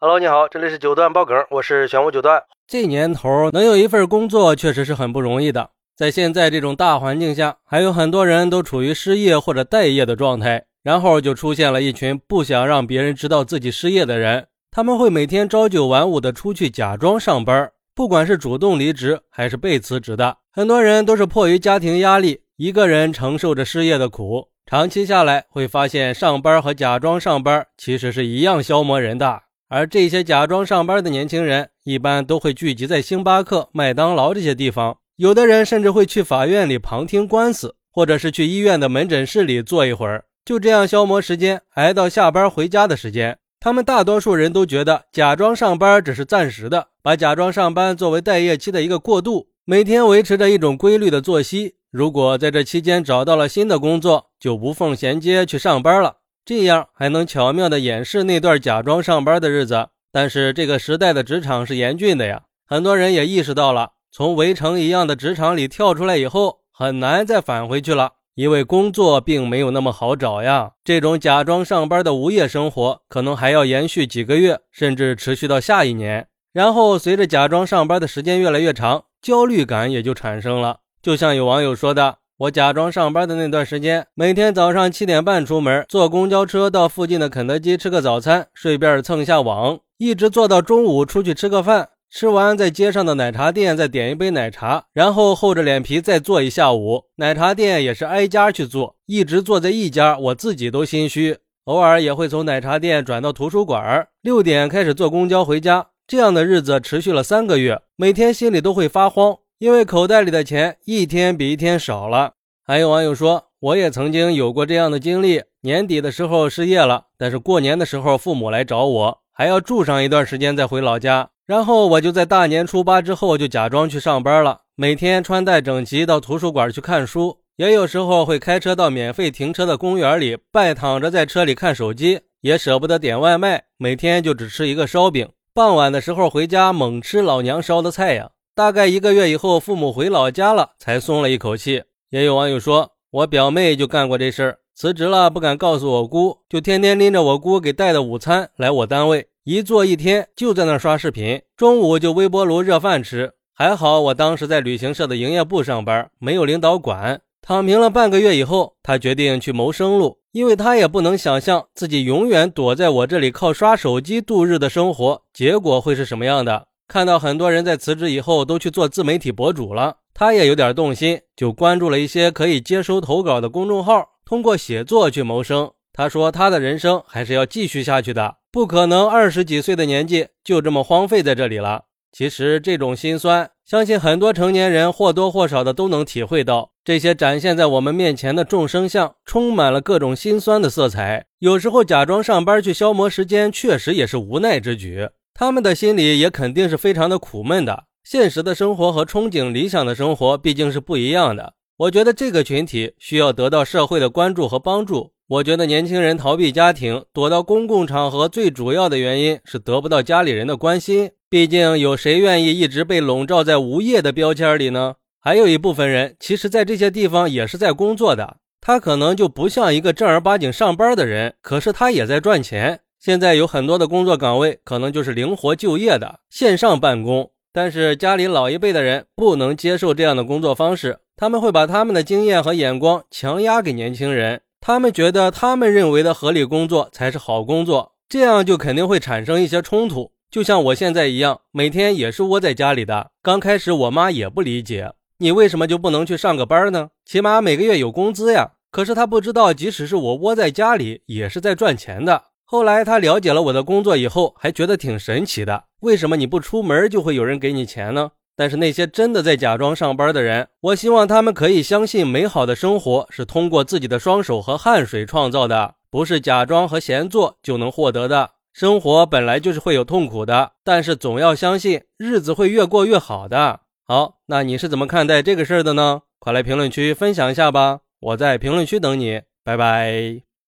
Hello，你好，这里是九段爆梗，我是玄武九段。这年头能有一份工作确实是很不容易的，在现在这种大环境下，还有很多人都处于失业或者待业的状态。然后就出现了一群不想让别人知道自己失业的人，他们会每天朝九晚五的出去假装上班，不管是主动离职还是被辞职的，很多人都是迫于家庭压力，一个人承受着失业的苦。长期下来，会发现上班和假装上班其实是一样消磨人的。而这些假装上班的年轻人，一般都会聚集在星巴克、麦当劳这些地方。有的人甚至会去法院里旁听官司，或者是去医院的门诊室里坐一会儿，就这样消磨时间，挨到下班回家的时间。他们大多数人都觉得假装上班只是暂时的，把假装上班作为待业期的一个过渡，每天维持着一种规律的作息。如果在这期间找到了新的工作，就无缝衔接去上班了。这样还能巧妙地掩饰那段假装上班的日子，但是这个时代的职场是严峻的呀。很多人也意识到了，从围城一样的职场里跳出来以后，很难再返回去了，因为工作并没有那么好找呀。这种假装上班的无业生活，可能还要延续几个月，甚至持续到下一年。然后随着假装上班的时间越来越长，焦虑感也就产生了。就像有网友说的。我假装上班的那段时间，每天早上七点半出门，坐公交车到附近的肯德基吃个早餐，顺便蹭一下网，一直坐到中午出去吃个饭，吃完在街上的奶茶店再点一杯奶茶，然后厚着脸皮再坐一下午。奶茶店也是挨家去坐，一直坐在一家，我自己都心虚。偶尔也会从奶茶店转到图书馆，六点开始坐公交回家。这样的日子持续了三个月，每天心里都会发慌。因为口袋里的钱一天比一天少了，还有网友说，我也曾经有过这样的经历。年底的时候失业了，但是过年的时候父母来找我，还要住上一段时间再回老家。然后我就在大年初八之后就假装去上班了，每天穿戴整齐到图书馆去看书，也有时候会开车到免费停车的公园里，拜躺着在车里看手机，也舍不得点外卖，每天就只吃一个烧饼。傍晚的时候回家猛吃老娘烧的菜呀。大概一个月以后，父母回老家了，才松了一口气。也有网友说，我表妹就干过这事儿，辞职了不敢告诉我姑，就天天拎着我姑给带的午餐来我单位，一坐一天就在那刷视频，中午就微波炉热饭吃。还好我当时在旅行社的营业部上班，没有领导管。躺平了半个月以后，他决定去谋生路，因为他也不能想象自己永远躲在我这里靠刷手机度日的生活，结果会是什么样的。看到很多人在辞职以后都去做自媒体博主了，他也有点动心，就关注了一些可以接收投稿的公众号，通过写作去谋生。他说他的人生还是要继续下去的，不可能二十几岁的年纪就这么荒废在这里了。其实这种心酸，相信很多成年人或多或少的都能体会到。这些展现在我们面前的众生相，充满了各种心酸的色彩。有时候假装上班去消磨时间，确实也是无奈之举。他们的心里也肯定是非常的苦闷的。现实的生活和憧憬理想的生活毕竟是不一样的。我觉得这个群体需要得到社会的关注和帮助。我觉得年轻人逃避家庭、躲到公共场合，最主要的原因是得不到家里人的关心。毕竟有谁愿意一直被笼罩在无业的标签里呢？还有一部分人，其实在这些地方也是在工作的。他可能就不像一个正儿八经上班的人，可是他也在赚钱。现在有很多的工作岗位，可能就是灵活就业的线上办公，但是家里老一辈的人不能接受这样的工作方式，他们会把他们的经验和眼光强压给年轻人，他们觉得他们认为的合理工作才是好工作，这样就肯定会产生一些冲突。就像我现在一样，每天也是窝在家里的，刚开始我妈也不理解，你为什么就不能去上个班呢？起码每个月有工资呀。可是她不知道，即使是我窝在家里，也是在赚钱的。后来他了解了我的工作以后，还觉得挺神奇的。为什么你不出门就会有人给你钱呢？但是那些真的在假装上班的人，我希望他们可以相信，美好的生活是通过自己的双手和汗水创造的，不是假装和闲坐就能获得的。生活本来就是会有痛苦的，但是总要相信日子会越过越好的。好，那你是怎么看待这个事儿的呢？快来评论区分享一下吧，我在评论区等你，拜拜。